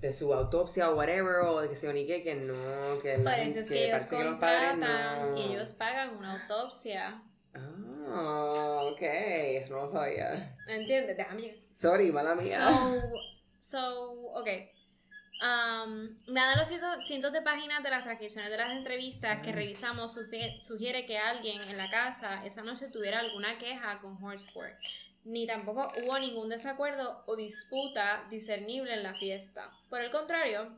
de su autopsia o whatever, o de que se ni qué, que no, que, Por eso es gente- que ellos que los padres no... y ellos pagan una autopsia. Ah, ok, eso no lo sabía. ¿Entiendes? Déjame. Sorry, mala mía. So, so, ok. Um, nada de los cientos, cientos de páginas de las transcripciones de las entrevistas que revisamos sugiere, sugiere que alguien en la casa esa noche tuviera alguna queja con Horsford. Ni tampoco hubo ningún desacuerdo o disputa discernible en la fiesta. Por el contrario,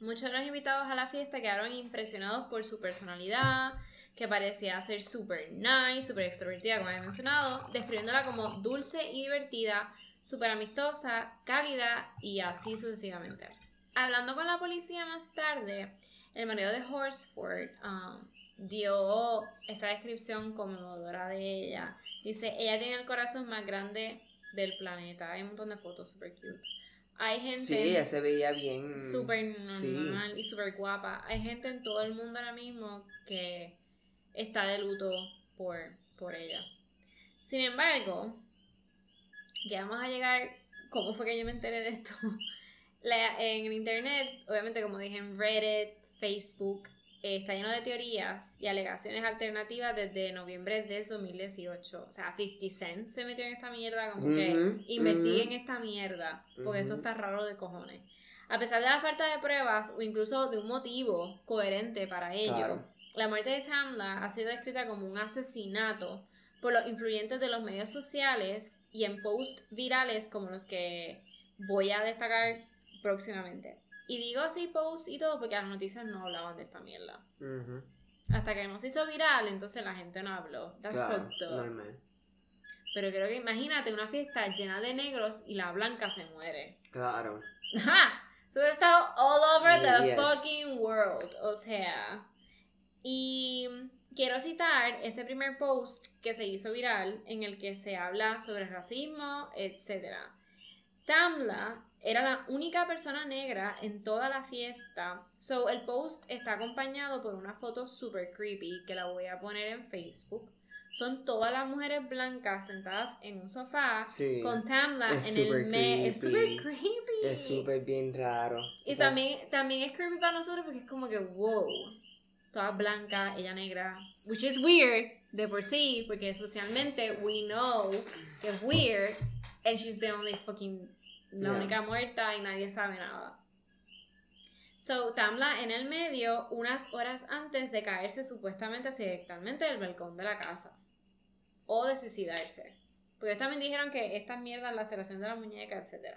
muchos de los invitados a la fiesta quedaron impresionados por su personalidad, que parecía ser super nice, super extrovertida, como había mencionado, describiéndola como dulce y divertida, súper amistosa, cálida y así sucesivamente. Hablando con la policía más tarde, el marido de Horsford um, dio esta descripción conmovedora de ella. Dice, ella tiene el corazón más grande del planeta. Hay un montón de fotos super cute. Hay gente. Sí, ella se veía bien. Súper normal y súper guapa. Hay gente en todo el mundo ahora mismo que está de luto por, por ella. Sin embargo, ya vamos a llegar. ¿Cómo fue que yo me enteré de esto? en internet, obviamente, como dije, en Reddit, Facebook, eh, está lleno de teorías y alegaciones alternativas desde noviembre de 2018. O sea, 50 Cent se metió en esta mierda, como que investiguen esta mierda, porque eso está raro de cojones. A pesar de la falta de pruebas o incluso de un motivo coherente para ello, la muerte de Tamla ha sido descrita como un asesinato por los influyentes de los medios sociales y en posts virales como los que voy a destacar próximamente. Y digo así post y todo porque las noticias no hablaban de esta mierda. Hasta que no se hizo viral, entonces la gente no habló. That's claro, normal. Pero creo que imagínate una fiesta llena de negros y la blanca se muere. Claro. ¡Ja! So estado all over the fucking world. O sea. Y quiero citar ese primer post que se hizo viral en el que se habla sobre racismo, etc. Tamla era la única persona negra en toda la fiesta. So, el post está acompañado por una foto super creepy que la voy a poner en Facebook. Son todas las mujeres blancas sentadas en un sofá con Tamla en el medio. Es super creepy. Es súper bien raro. Y también, también es creepy para nosotros porque es como que, wow, toda blanca, ella negra. Which is weird de por sí, porque socialmente we know que es weird. And she's the only fucking la única muerta y nadie sabe nada. So, Tamla en el medio, unas horas antes de caerse supuestamente accidentalmente del balcón de la casa. O de suicidarse. Porque ellos también dijeron que estas mierdas, la cerración de la muñeca, etc.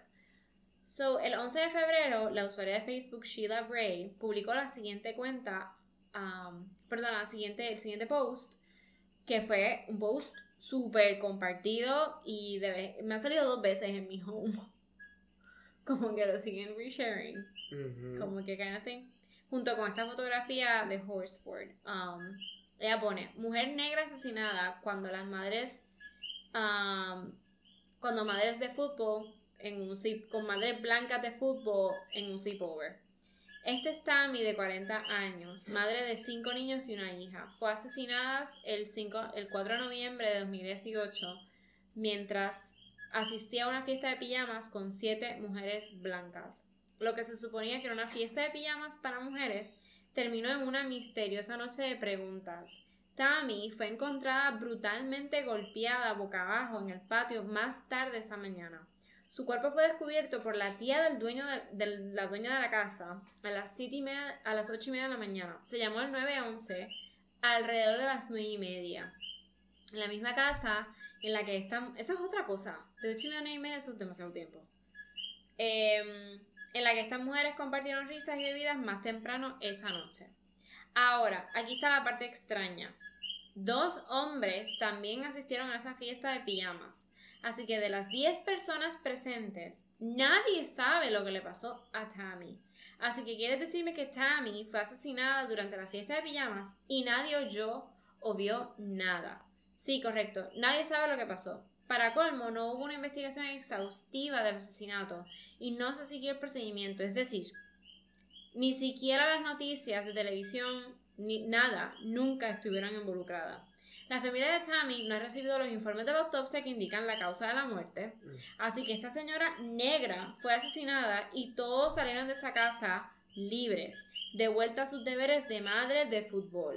So, el 11 de febrero, la usuaria de Facebook Sheila Bray publicó la siguiente cuenta, um, perdón, la siguiente, el siguiente post, que fue un post súper compartido y me ha salido dos veces en mi home como que lo siguen resharing, como que kind of thing. Junto con esta fotografía de Horsford, um, ella pone, mujer negra asesinada cuando las madres, um, cuando madres de fútbol, en un con madres blancas de fútbol en un sleepover. Este es Tammy de 40 años, madre de 5 niños y una hija. Fue asesinada el, 5, el 4 de noviembre de 2018 mientras asistía a una fiesta de pijamas con siete mujeres blancas. Lo que se suponía que era una fiesta de pijamas para mujeres terminó en una misteriosa noche de preguntas. Tammy fue encontrada brutalmente golpeada boca abajo en el patio más tarde esa mañana. Su cuerpo fue descubierto por la tía del dueño de, la dueña de la casa a las, siete y media, a las 8 y media de la mañana. Se llamó el 911 alrededor de las 9 y media. En la misma casa en la que están. Esa es otra cosa. De 8 y media eso es demasiado tiempo. Em, en la que estas mujeres compartieron risas y bebidas más temprano esa noche. Ahora, aquí está la parte extraña. Dos hombres también asistieron a esa fiesta de pijamas. Así que de las 10 personas presentes, nadie sabe lo que le pasó a Tammy. Así que quieres decirme que Tammy fue asesinada durante la fiesta de pijamas y nadie oyó o vio nada. Sí, correcto. Nadie sabe lo que pasó. Para colmo, no hubo una investigación exhaustiva del asesinato y no se siguió el procedimiento. Es decir, ni siquiera las noticias de televisión ni nada nunca estuvieron involucradas. La familia de Tammy no ha recibido los informes de la autopsia que indican la causa de la muerte, mm. así que esta señora negra fue asesinada y todos salieron de esa casa libres, de vuelta a sus deberes de madre de fútbol.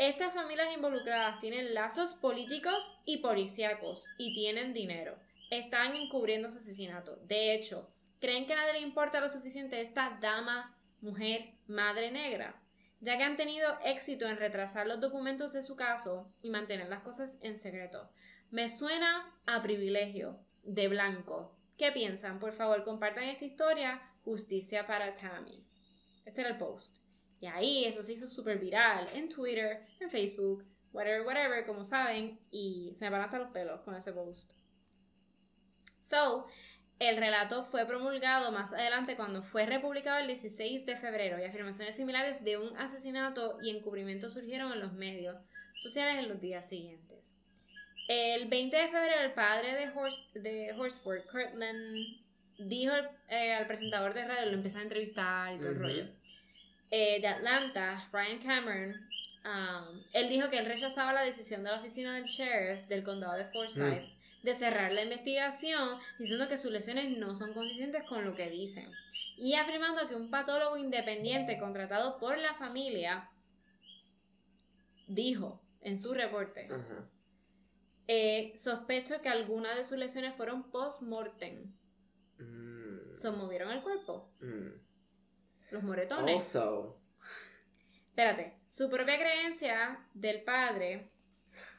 Estas familias involucradas tienen lazos políticos y policíacos y tienen dinero. Están encubriendo su asesinato. De hecho, ¿creen que a nadie le importa lo suficiente esta dama, mujer, madre negra? Ya que han tenido éxito en retrasar los documentos de su caso y mantener las cosas en secreto. Me suena a privilegio de blanco. ¿Qué piensan? Por favor, compartan esta historia. Justicia para Tammy. Este era el post. Y ahí eso se hizo súper viral en Twitter, en Facebook, whatever, whatever, como saben, y se me van hasta los pelos con ese post. So, el relato fue promulgado más adelante cuando fue republicado el 16 de febrero y afirmaciones similares de un asesinato y encubrimiento surgieron en los medios sociales en los días siguientes. El 20 de febrero, el padre de, Horse, de Horsford, Kirtland, dijo eh, al presentador de radio, lo empezó a entrevistar y todo el rollo, eh, de Atlanta, Ryan Cameron, um, él dijo que él rechazaba la decisión de la oficina del sheriff del condado de Forsyth mm. de cerrar la investigación, diciendo que sus lesiones no son consistentes con lo que dicen. Y afirmando que un patólogo independiente contratado por la familia dijo en su reporte, eh, sospecho que algunas de sus lesiones fueron post-mortem. Mm. ¿Se movieron el cuerpo? Mm. Los moretones. Espérate, su propia creencia del padre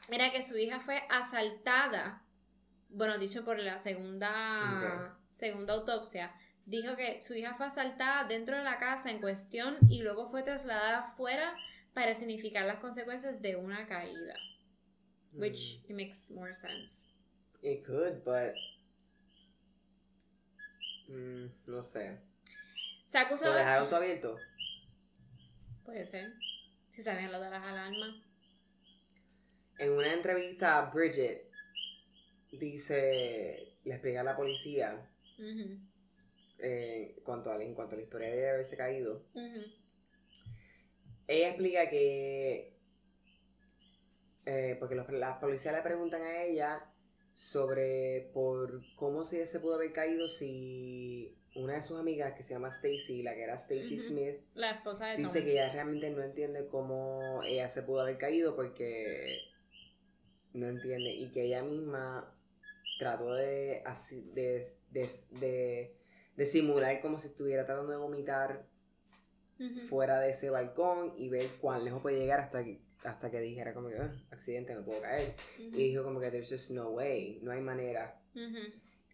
era que su hija fue asaltada, bueno, dicho por la segunda, segunda autopsia, dijo que su hija fue asaltada dentro de la casa en cuestión y luego fue trasladada fuera para significar las consecuencias de una caída. Which mm. it makes more sense. It could, but mm, no sé. Se acusó. ¿Lo dejaron todo abierto? Puede ser. Si sabían lo de las alarmas. En una entrevista Bridget dice, le explica a la policía eh, cuanto a, en cuanto a la historia de haberse caído. Ella explica que, eh, porque los, las policías le preguntan a ella sobre por cómo se, se pudo haber caído si una de sus amigas que se llama Stacy, la que era Stacy Smith, la esposa de dice que ella realmente no entiende cómo ella se pudo haber caído porque no entiende y que ella misma trató de, de, de, de, simular como si estuviera tratando de vomitar fuera de ese balcón y ver cuán lejos puede llegar hasta que, hasta que dijera como que ah, accidente me puedo caer y dijo como que there's just no way no hay manera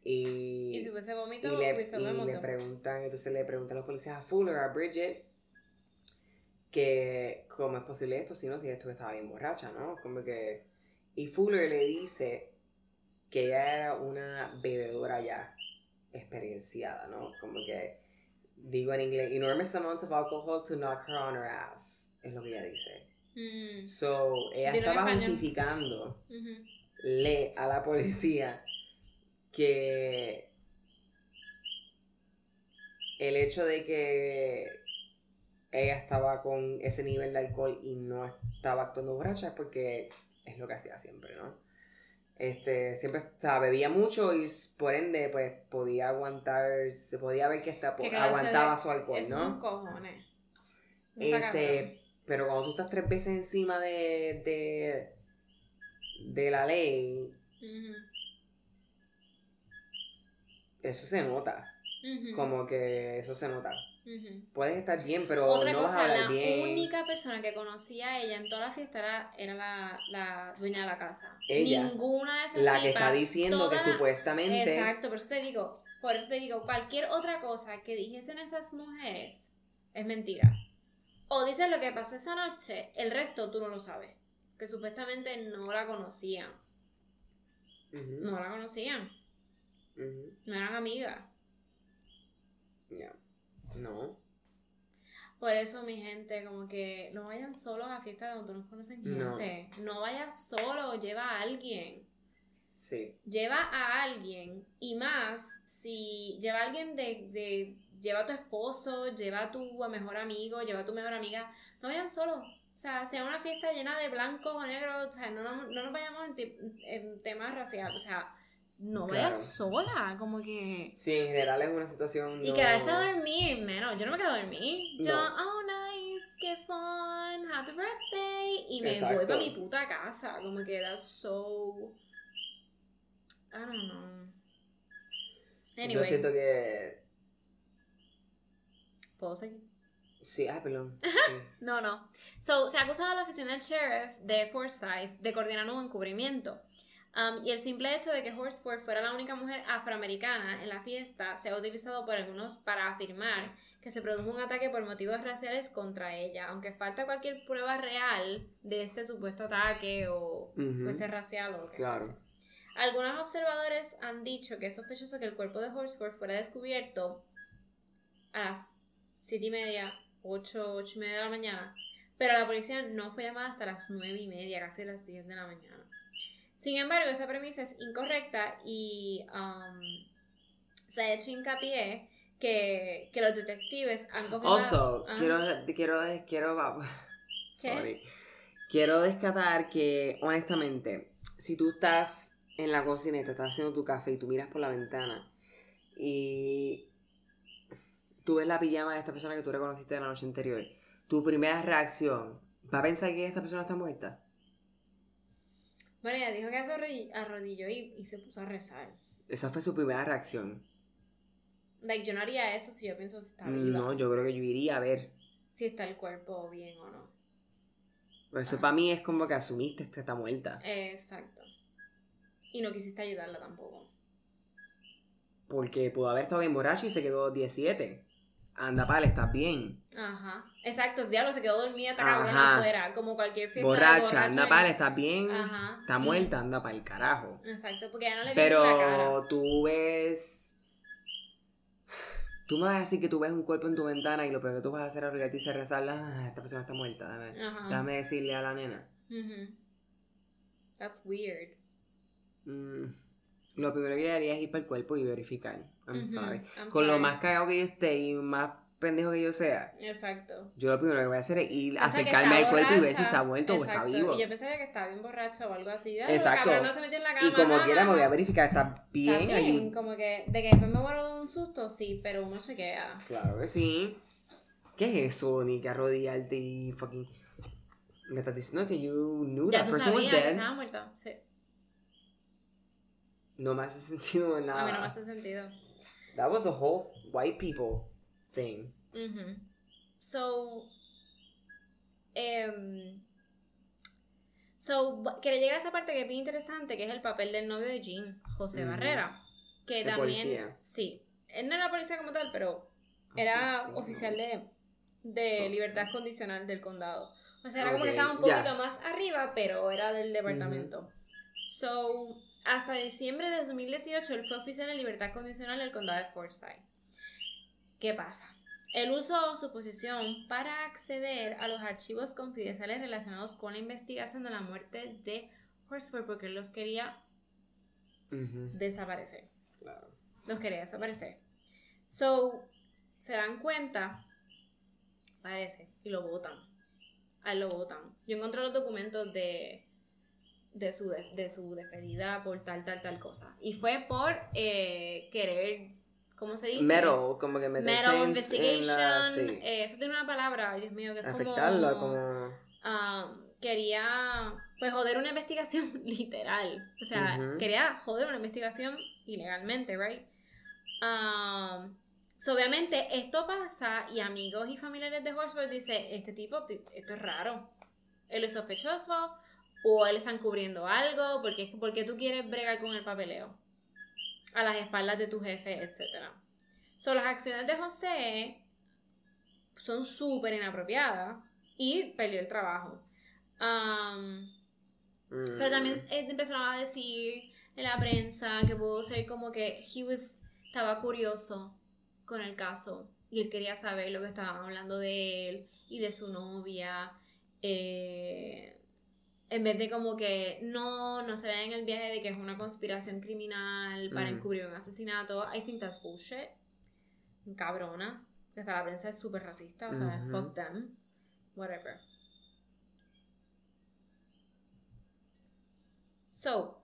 y, y si fuese vómito, y le, y le preguntan, entonces le preguntan a los policías a Fuller, a Bridget, que cómo es posible esto, si no, si esto estaba bien borracha, ¿no? Como que... Y Fuller le dice que ella era una bebedora ya experienciada, ¿no? Como que, digo en inglés, enormous amounts of alcohol to knock her on her ass, es lo que ella dice. Mm. So, ella estaba justificando le a la policía que el hecho de que ella estaba con ese nivel de alcohol y no estaba actuando borracha es porque es lo que hacía siempre, ¿no? Este, siempre, o bebía mucho y por ende, pues, podía aguantar, se podía ver que, está, aguantaba su alcohol, ¿no? Son cojones. este, pero cuando tú estás tres veces encima de, de, de la ley, eso se nota. Como que eso se nota. Puedes estar bien, pero no vas a hablar bien. La única persona que conocía a ella en toda la fiesta era, era la, la, dueña de la casa. Ella. Ninguna de esas La que está diciendo que supuestamente. Exacto, por eso te digo, por eso te digo, cualquier otra cosa que dijesen esas mujeres es mentira. O dices lo que pasó esa noche, el resto tú no lo sabes. Que supuestamente no la conocían. No la conocían. No eran amigas. Ya. No. Por eso, mi gente, como que no vayan solos a fiestas donde no conocen gente. No, vayas solo, lleva a alguien. Sí. Lleva a alguien. Y más, si lleva a alguien de, de. Lleva a tu esposo, lleva a tu mejor amigo, lleva a tu mejor amiga. No vayan solos. O sea, sea una fiesta llena de blancos o negros. O sea, no, no, no nos vayamos en, en temas raciales. O sea, no vayas sola, como que... Sí, en general es una situación... Y quedarse a dormir, menos. Yo no me quedo a dormir. Yo, oh, nice, qué fun, happy birthday. Y me voy para mi puta casa, como que era so... I don't know. Anyway. Yo siento que... ¿Puedo seguir? Sí, ah, perdón. no, no. So, se ha acusado a la oficina del sheriff de Forsyth de coordinar un encubrimiento. Um, y el simple hecho de que Horsford fuera la única mujer afroamericana en la fiesta se ha utilizado por algunos para afirmar que se produjo un ataque por motivos raciales contra ella, aunque falta cualquier prueba real de este supuesto ataque o fuese racial o lo que claro. Algunos observadores han dicho que es sospechoso que el cuerpo de Horsford fuera descubierto a las 7 y media, 8, 8 y media de la mañana, pero la policía no fue llamada hasta las 9 y media, casi las 10 de la mañana. Sin embargo, esa premisa es incorrecta y um, se ha hecho hincapié que, que los detectives han confirmado... Also, Ah. quiero, quiero, quiero, sorry. Quiero descatar que, honestamente, si tú estás en la cocina y te estás haciendo tu café y tú miras por la ventana y tú ves la pijama de esta persona que tú reconociste de la noche anterior, tu primera reacción, ¿va a pensar que esta persona está muerta? Bueno, ella dijo que se arrodi- arrodilló y, y se puso a rezar. Esa fue su primera reacción. Like, yo no haría eso si yo pienso si está viva. No, yo creo que yo iría a ver. Si está el cuerpo bien o no. Eso Ajá. para mí es como que asumiste que está muerta. Exacto. Y no quisiste ayudarla tampoco. Porque pudo haber estado bien borracho y se quedó 17. Anda, pal, estás bien. Ajá. Exacto, el diablo se quedó dormida, está cabrona Ajá. afuera. Como cualquier fiesta Borracha, borracho anda, ahí. pal, estás bien. Ajá. Está muerta, anda para el carajo. Exacto, porque ya no le la cara. Pero tú ves. Tú me vas a decir que tú ves un cuerpo en tu ventana y lo primero que tú vas a hacer es arreglarte y cerrarla. Ah, esta persona está muerta. Déjame, Ajá. déjame decirle a la nena. Ujú. That's weird. Mm, lo primero que haría es ir para el cuerpo y verificar. I'm sorry. I'm Con lo más cagado que yo esté y más pendejo que yo sea, Exacto. yo lo primero que voy a hacer es ir, que acercarme al cuerpo y ver si está muerto o está vivo. Y yo pensaría que estaba bien borracha o algo así. Exacto. no se metió en la cama. Y como ajá, quiera me voy a verificar, está bien. Está bien, como que de que después me muero de un susto, sí, pero uno chequea. Claro que sí. ¿Qué es eso? Ni que arrodillarte y fucking. Me estás diciendo que you knew Ya that tú person was sabías que dead. estaba muerta. Sí. No me hace sentido en nada. A mí no me hace sentido. That was a whole white people thing. Ujú. So, em, so, quería llegar a esta parte que es bien interesante, que es el papel del novio de Jean, José Ujú. Barrera, que De también, policía. sí, él no era policía como tal, pero era Ah, sí. oficial de, de Ok. libertad condicional del condado. O sea, era como que estaba un poquito más arriba, pero era del departamento. So, hasta diciembre de 2018 él fue oficial de libertad condicional del condado de Forsyth. ¿Qué pasa? Él usó su posición para acceder a los archivos confidenciales relacionados con la investigación de la muerte de Horsford porque él los quería desaparecer. Claro. Los quería desaparecer. So, se dan cuenta, parece, y lo votan. A él lo votan. Yo encontré los documentos de, de, su, de, de su despedida por tal, tal, tal cosa. Y fue por eh, querer, ¿cómo se dice? Metal, como que meterse Metal en investigation. la- sí. eh, eso tiene una palabra, Dios mío, que es Afectarla como... como. ah, quería pues joder una investigación literal. O sea, quería joder una investigación ilegalmente, right? So, obviamente esto pasa y amigos y familiares de Horsford dicen, este tipo, ti- esto es raro. Él es sospechoso o él está encubriendo algo porque, porque tú quieres bregar con el papeleo a las espaldas de tu jefe, etc. So, las acciones de José son súper inapropiadas y perdió el trabajo. Um, mm, pero también eh, empezaron a decir en la prensa que pudo ser como que he was, estaba curioso con el caso y él quería saber lo que estaban hablando de él y de su novia. eh, en vez de como que no, no se vea en el viaje de que es una conspiración criminal para Mm. encubrir un asesinato. I think that's bullshit. Cabrona. Hasta la prensa es súper racista. O sea, fuck them. Whatever. So,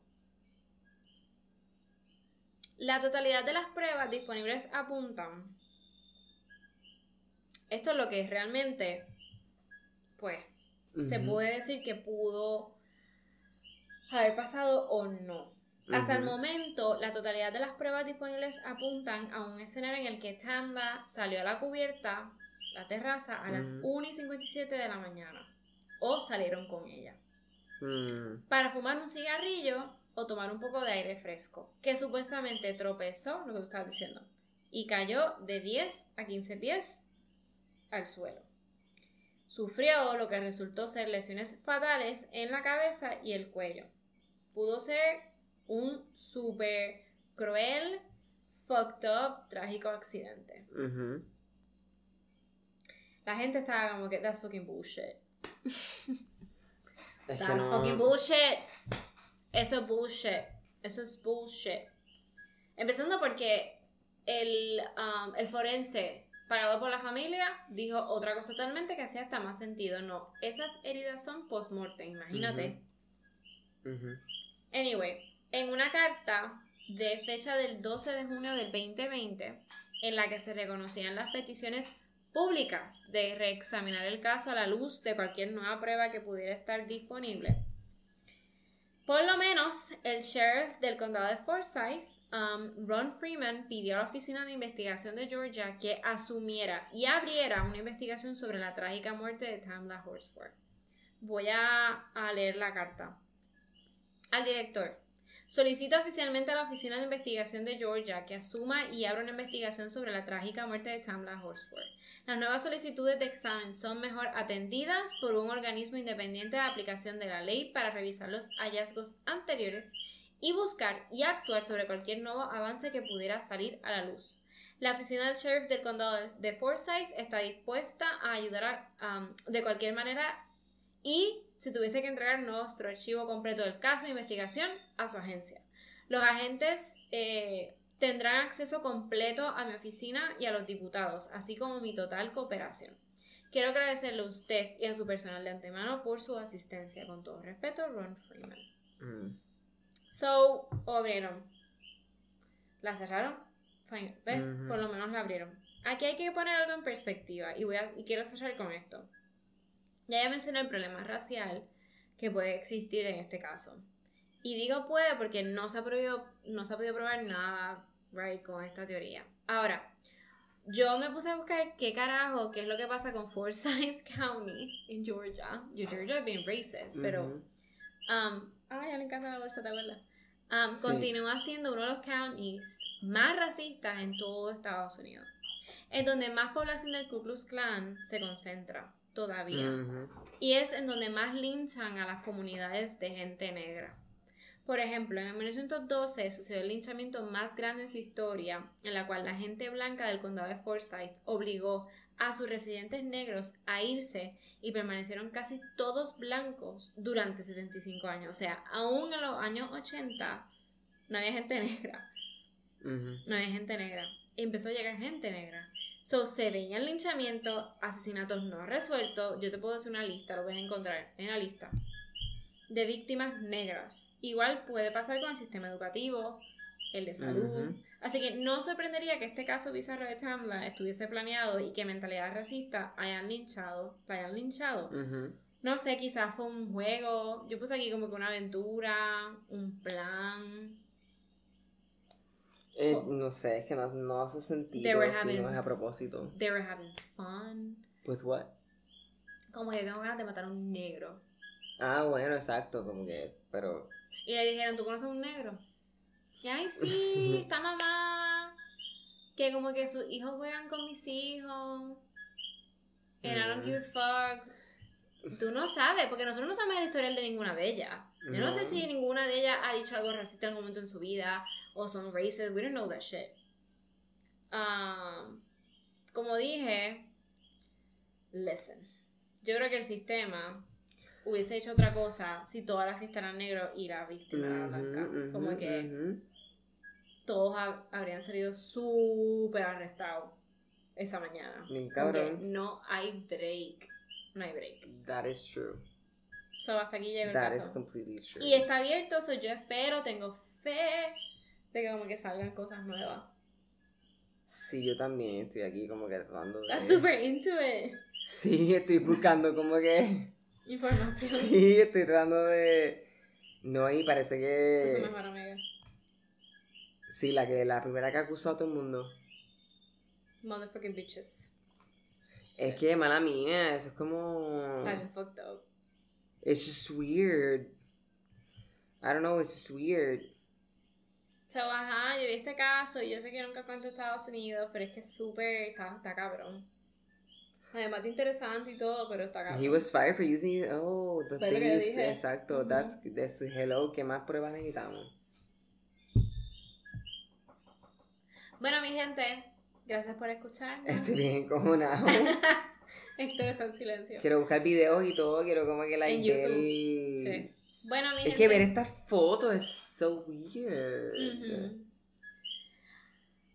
la totalidad de las pruebas disponibles apuntan. Esto es lo que realmente, pues, se puede decir que pudo haber pasado o no. Hasta el momento, la totalidad de las pruebas disponibles apuntan a un escenario en el que Tamla salió a la cubierta, la terraza, a las Ujú. 1 y 57 de la mañana. O salieron con ella. Mm, Para fumar un cigarrillo o tomar un poco de aire fresco. Que supuestamente tropezó, lo que tú estabas diciendo. Y cayó de 10 a 15 pies al suelo. Sufrió lo que resultó ser lesiones fatales en la cabeza y el cuello. Pudo ser un súper cruel, fucked up, trágico accidente. La gente estaba como que, that's fucking bullshit. Es That's no- fucking bullshit. Eso es bullshit. Eso es bullshit. Empezando porque el, um, el forense pagado por la familia dijo otra cosa totalmente que hacía hasta más sentido. No, esas heridas son post-mortem, imagínate. Anyway, en una carta de fecha del 12 de junio del 2020, en la que se reconocían las peticiones públicas de reexaminar el caso a la luz de cualquier nueva prueba que pudiera estar disponible. Por lo menos, el sheriff del condado de Forsyth, um, Ron Freeman, pidió a la Oficina de Investigación de Georgia que asumiera y abriera una investigación sobre la trágica muerte de Tamla Horsford. Voy a leer la carta. Al director, Solicita oficialmente a la Oficina de Investigación de Georgia que asuma y abra una investigación sobre la trágica muerte de Tamla Horsford. Las nuevas solicitudes de examen son mejor atendidas por un organismo independiente de aplicación de la ley para revisar los hallazgos anteriores y buscar y actuar sobre cualquier nuevo avance que pudiera salir a la luz. La oficina del sheriff del condado de Forsyth está dispuesta a ayudar de cualquier manera y si tuviese que entregar nuestro archivo completo del caso de investigación a su agencia. Los agentes eh, tendrán acceso completo a mi oficina y a los diputados, así como mi total cooperación. Quiero agradecerle a usted y a su personal de antemano por su asistencia. Con todo respeto, Ron Freeman. Mm. So, abrieron. La cerraron. Fine. ¿Ves? Por lo menos la abrieron. Aquí hay que poner algo en perspectiva y, voy a, y quiero cerrar con esto. Ya ya mencioné el problema racial que puede existir en este caso. Y digo puede porque no se ha podido, no se ha podido probar nada right, con esta teoría. Ahora, yo me puse a buscar qué carajo, qué es lo que pasa con Forsyth County en Georgia. Georgia es bien racist, pero. Um, ah, ya le encanta la bolsa, ¿te acuerdas? Um, Continúa siendo uno de los counties más racistas en todo Estados Unidos. Es donde más población del Ku Klux Klan se concentra todavía. Y es en donde más linchan a las comunidades de gente negra. Por ejemplo, en 1912 sucedió el linchamiento más grande en su historia, en la cual la gente blanca del condado de Forsyth obligó a sus residentes negros a irse y permanecieron casi todos blancos durante 75 años. O sea, aún en los años 80 no había gente negra. No había gente negra. Y empezó a llegar gente negra. So, se veían linchamientos, asesinatos no resueltos. Yo te puedo hacer una lista, lo voy a encontrar en la lista. De víctimas negras. Igual puede pasar con el sistema educativo, el de salud. Así que no sorprendería que este caso bizarro de Tamla estuviese planeado y que mentalidades racistas hayan linchado, hayan linchado. No sé, quizás fue un juego. Yo puse aquí como que una aventura, un plan. Eh, no sé, es que no, no hace sentido si no es a propósito. They were having fun. With what? Como que tengo ganas de matar a un negro. Ah, bueno, exacto, como que es, pero... Y le dijeron, ¿tú conoces a un negro? Y ay, sí, está mamá. Que como que sus hijos juegan con mis hijos. And I don't give a fuck. Tú no sabes, porque nosotros no sabemos la historia de ninguna de ellas. Yo no, sé si ninguna de ellas ha dicho algo racista en algún momento en su vida o son racist. We don't know that shit. Um, como dije, listen. Yo creo que el sistema hubiese hecho otra cosa si todas las fiestas eran negros y la víctima era blanca. como que todos habrían salido súper arrestados esa mañana. No hay break. No hay break. That is true. So hasta aquí llega el That is completely true. Y está abierto, so yo espero, tengo fe de que como que salgan cosas nuevas. Sí, yo también estoy aquí como que tratando de... Estás super into it. Sí, estoy buscando como que... Información. Sí, estoy tratando de... No, y parece que... Es mejor amiga. Sí, la que la primera que acusó a todo el mundo. Motherfucking bitches. Es que, mala mía, eso es como... I'm fucked up. It's just weird. I don't know, it's just weird. So, ajá, yo vi este caso y yo sé que nunca cuento Estados Unidos, pero es que es súper, está, está cabrón. Además de interesante y todo, pero está cabrón. He was fired for using, oh, the thing is, exacto, that's, that's, hello, ¿qué más pruebas necesitamos? Bueno, mi gente, gracias por escuchar. Estoy bien cojonado. Héctor está en silencio. Quiero buscar videos y todo, quiero como que la En YouTube. Sí. Bueno, mi Es gente, que ver estas fotos es so weird. Ujú.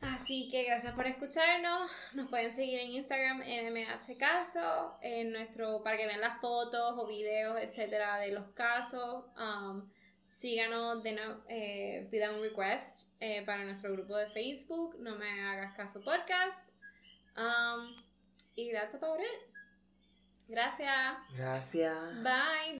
Así que gracias por escucharnos. Nos pueden seguir en Instagram en MH Caso, en nuestro, para que vean las fotos o videos, etcétera, de los casos. Um, síganos, denos, eh, pidan un request eh, para nuestro grupo de Facebook. No me hagas caso podcast. Um, y that's about it. Gracias. Gracias. Bye.